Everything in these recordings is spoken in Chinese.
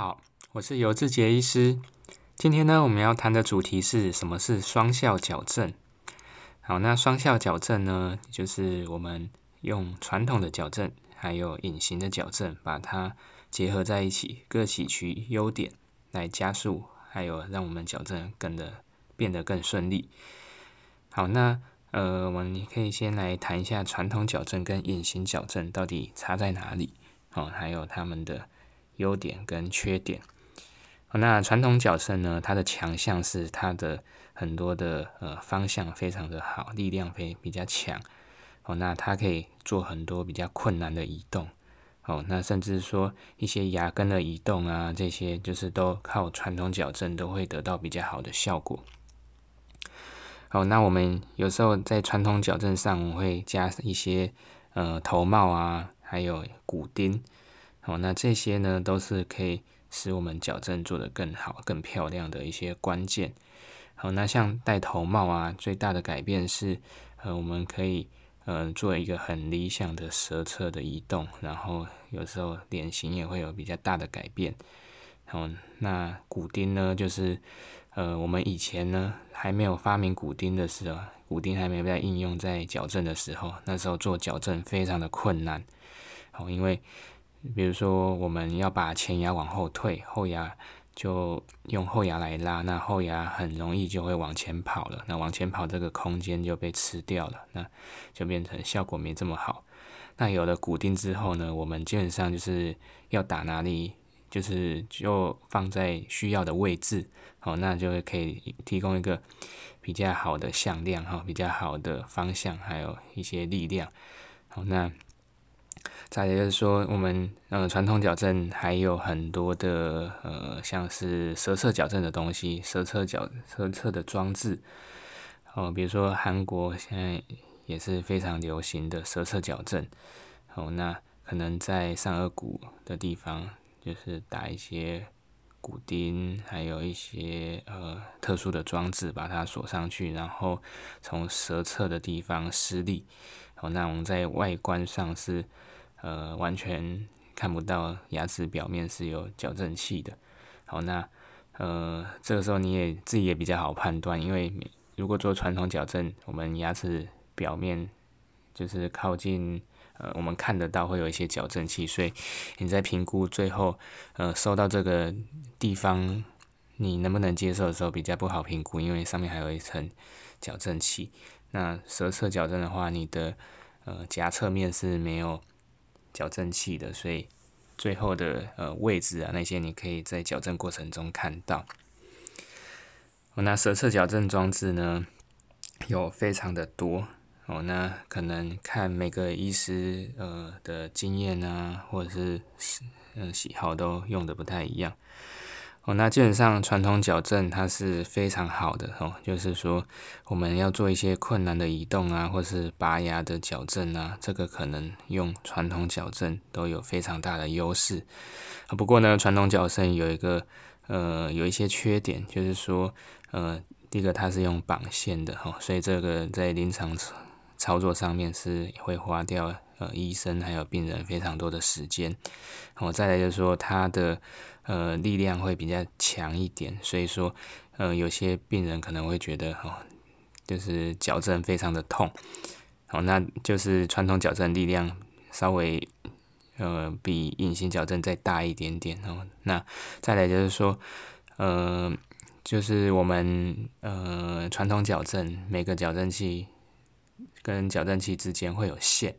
好，我是尤志杰医师。今天呢，我们要谈的主题是什么是双效矫正。好，那双效矫正呢，就是我们用传统的矫正还有隐形的矫正，把它结合在一起，各取其优点来加速，还有让我们矫正更的变得更顺利。好，那呃，我们可以先来谈一下传统矫正跟隐形矫正到底差在哪里，哦，还有他们的。优点跟缺点，那传统矫正呢？它的强项是它的很多的呃方向非常的好，力量非比较强哦。那它可以做很多比较困难的移动哦。那甚至说一些牙根的移动啊，这些就是都靠传统矫正都会得到比较好的效果。好，那我们有时候在传统矫正上，我会加一些呃头帽啊，还有骨钉。好，那这些呢，都是可以使我们矫正做得更好、更漂亮的一些关键。好，那像戴头帽啊，最大的改变是，呃，我们可以，呃，做一个很理想的舌侧的移动，然后有时候脸型也会有比较大的改变。好，那骨钉呢，就是，呃，我们以前呢还没有发明骨钉的时候，骨钉还没有在应用在矫正的时候，那时候做矫正非常的困难。好，因为比如说，我们要把前牙往后退，后牙就用后牙来拉，那后牙很容易就会往前跑了。那往前跑这个空间就被吃掉了，那就变成效果没这么好。那有了骨钉之后呢，我们基本上就是要打哪里，就是就放在需要的位置，好，那就会可以提供一个比较好的向量哈，比较好的方向，还有一些力量。好，那。再就是说，我们呃传统矫正还有很多的呃，像是舌侧矫正的东西，舌侧矫舌侧的装置哦，比如说韩国现在也是非常流行的舌侧矫正哦，那可能在上颚骨的地方就是打一些骨钉，还有一些呃特殊的装置把它锁上去，然后从舌侧的地方施力哦，那我们在外观上是。呃，完全看不到牙齿表面是有矫正器的。好，那呃，这个时候你也自己也比较好判断，因为如果做传统矫正，我们牙齿表面就是靠近呃，我们看得到会有一些矫正器，所以你在评估最后呃，收到这个地方你能不能接受的时候比较不好评估，因为上面还有一层矫正器。那舌侧矫正的话，你的呃颊侧面是没有。矫正器的，所以最后的呃位置啊那些，你可以在矫正过程中看到。哦，那舌侧矫正装置呢，有非常的多哦。那可能看每个医师呃的经验啊，或者是嗯喜好都用的不太一样。那基本上传统矫正它是非常好的哦，就是说我们要做一些困难的移动啊，或是拔牙的矫正啊，这个可能用传统矫正都有非常大的优势。不过呢，传统矫正有一个呃有一些缺点，就是说呃第一个它是用绑线的哦，所以这个在临床操作上面是会花掉呃医生还有病人非常多的时间。我再来就是说它的。呃，力量会比较强一点，所以说，呃，有些病人可能会觉得，哦，就是矫正非常的痛，好，那就是传统矫正力量稍微，呃，比隐形矫正再大一点点哦。那再来就是说，呃，就是我们呃传统矫正每个矫正器跟矫正器之间会有线。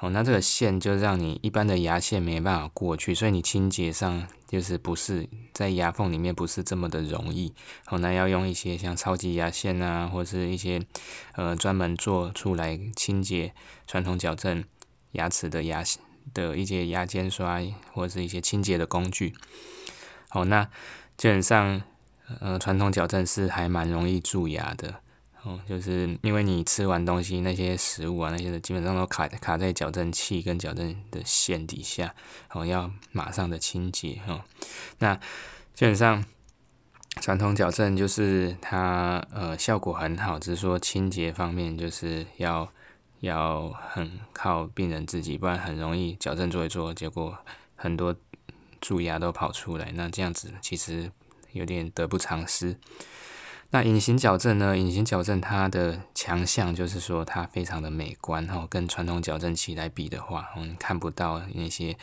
哦，那这个线就让你一般的牙线没办法过去，所以你清洁上就是不是在牙缝里面不是这么的容易。哦，那要用一些像超级牙线啊，或是一些呃专门做出来清洁传统矫正牙齿的牙的一些牙间刷或者是一些清洁的工具。好，那基本上呃传统矫正是还蛮容易蛀牙的。哦，就是因为你吃完东西那些食物啊，那些的基本上都卡卡在矫正器跟矫正的线底下，哦，要马上的清洁哦。那基本上传统矫正就是它呃效果很好，只是说清洁方面就是要要很靠病人自己，不然很容易矫正做一做，结果很多蛀牙都跑出来，那这样子其实有点得不偿失。那隐形矫正呢？隐形矫正它的强项就是说它非常的美观然后，跟传统矫正器来比的话，我们看不到那些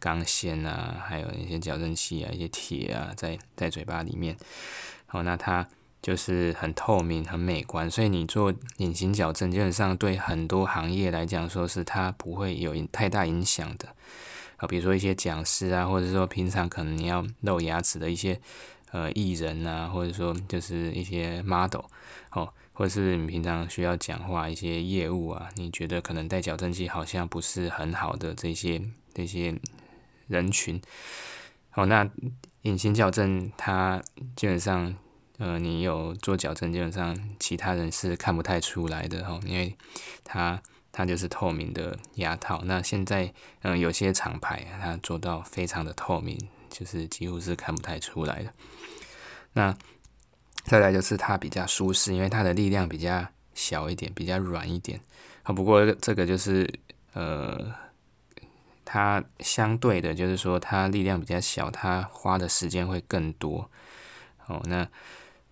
钢线啊，还有那些矫正器啊，一些铁啊，在在嘴巴里面。好，那它就是很透明、很美观，所以你做隐形矫正，基本上对很多行业来讲，说是它不会有太大影响的。啊，比如说一些讲师啊，或者说平常可能你要露牙齿的一些。呃，艺人啊，或者说就是一些 model，哦，或者是你平常需要讲话一些业务啊，你觉得可能戴矫正器好像不是很好的这些这些人群，哦，那隐形矫正它基本上，呃，你有做矫正，基本上其他人是看不太出来的哦，因为它它就是透明的牙套。那现在，嗯，有些厂牌它做到非常的透明，就是几乎是看不太出来的。那再来就是它比较舒适，因为它的力量比较小一点，比较软一点。啊，不过这个就是呃，它相对的，就是说它力量比较小，它花的时间会更多。哦，那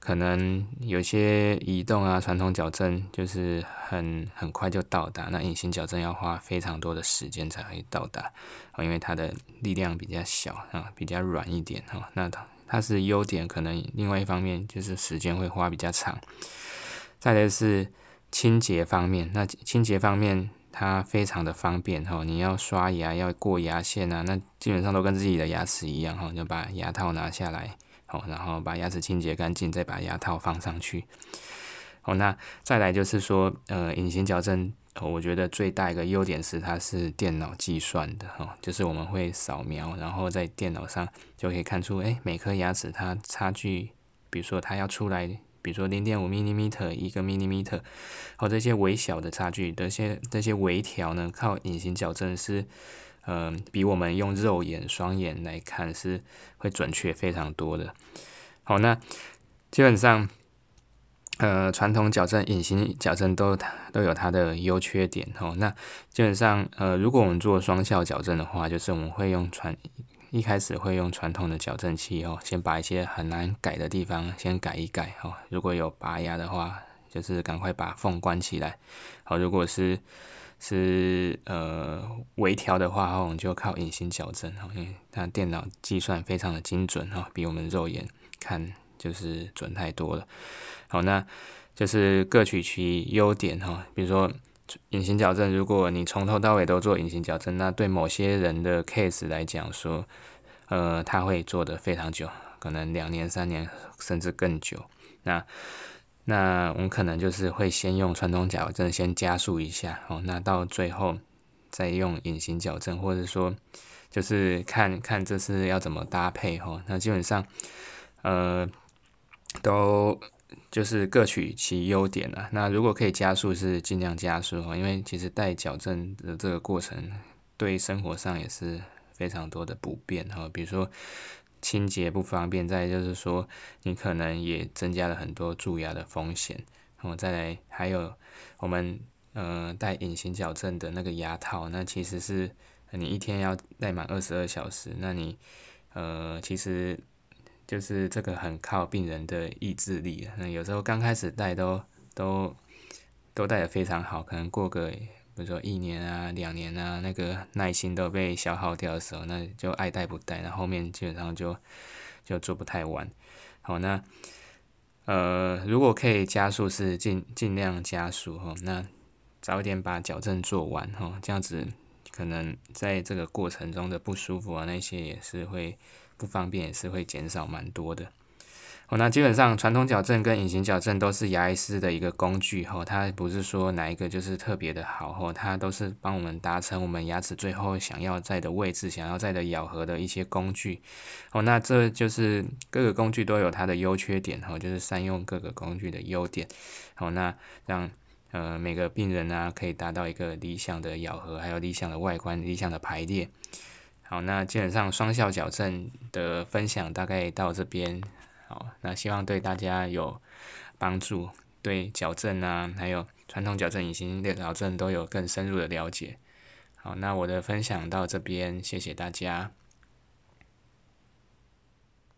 可能有些移动啊，传统矫正就是很很快就到达，那隐形矫正要花非常多的时间才会到达。哦，因为它的力量比较小啊，比较软一点。哦，那它。它是优点，可能另外一方面就是时间会花比较长。再来是清洁方面，那清洁方面它非常的方便哈，你要刷牙要过牙线啊，那基本上都跟自己的牙齿一样哈，就把牙套拿下来，好，然后把牙齿清洁干净，再把牙套放上去。好，那再来就是说，呃，隐形矫正。我觉得最大一个优点是它是电脑计算的哈，就是我们会扫描，然后在电脑上就可以看出，哎，每颗牙齿它差距，比如说它要出来，比如说零点五 m m 一个 millimeter，或这些微小的差距，这些这些微调呢，靠隐形矫正是，呃，比我们用肉眼双眼来看是会准确非常多的。好，那基本上。呃，传统矫正、隐形矫正都都有它的优缺点哦。那基本上，呃，如果我们做双效矫正的话，就是我们会用传一开始会用传统的矫正器哦，先把一些很难改的地方先改一改哦。如果有拔牙的话，就是赶快把缝关起来。好，如果是是呃微调的话，我们就靠隐形矫正哦，因为它电脑计算非常的精准哈，比我们肉眼看就是准太多了。好，那就是各取其优点哈。比如说隐形矫正，如果你从头到尾都做隐形矫正，那对某些人的 case 来讲说，呃，他会做的非常久，可能两年、三年甚至更久。那那我们可能就是会先用传统矫正先加速一下，哦，那到最后再用隐形矫正，或者说就是看看这是要怎么搭配哈。那基本上，呃，都。就是各取其优点啊。那如果可以加速，是尽量加速哦，因为其实带矫正的这个过程，对生活上也是非常多的不便哈。比如说清洁不方便，再就是说你可能也增加了很多蛀牙的风险。然后再来还有我们呃戴隐形矫正的那个牙套，那其实是你一天要戴满二十二小时，那你呃其实。就是这个很靠病人的意志力，有时候刚开始戴都都都戴的非常好，可能过个比如说一年啊、两年啊，那个耐心都被消耗掉的时候，那就爱戴不戴，那后面基本上就就做不太完。好，那呃，如果可以加速，是尽尽量加速哈，那早一点把矫正做完哈，这样子可能在这个过程中的不舒服啊，那些也是会。不方便也是会减少蛮多的哦。那基本上传统矫正跟隐形矫正都是牙医师的一个工具哈，它不是说哪一个就是特别的好哈，它都是帮我们达成我们牙齿最后想要在的位置、想要在的咬合的一些工具哦。那这就是各个工具都有它的优缺点哈，就是善用各个工具的优点哦。那让呃每个病人呢可以达到一个理想的咬合，还有理想的外观、理想的排列。好，那基本上双效矫正的分享大概到这边。好，那希望对大家有帮助，对矫正啊，还有传统矫正、隐形的矫正都有更深入的了解。好，那我的分享到这边，谢谢大家。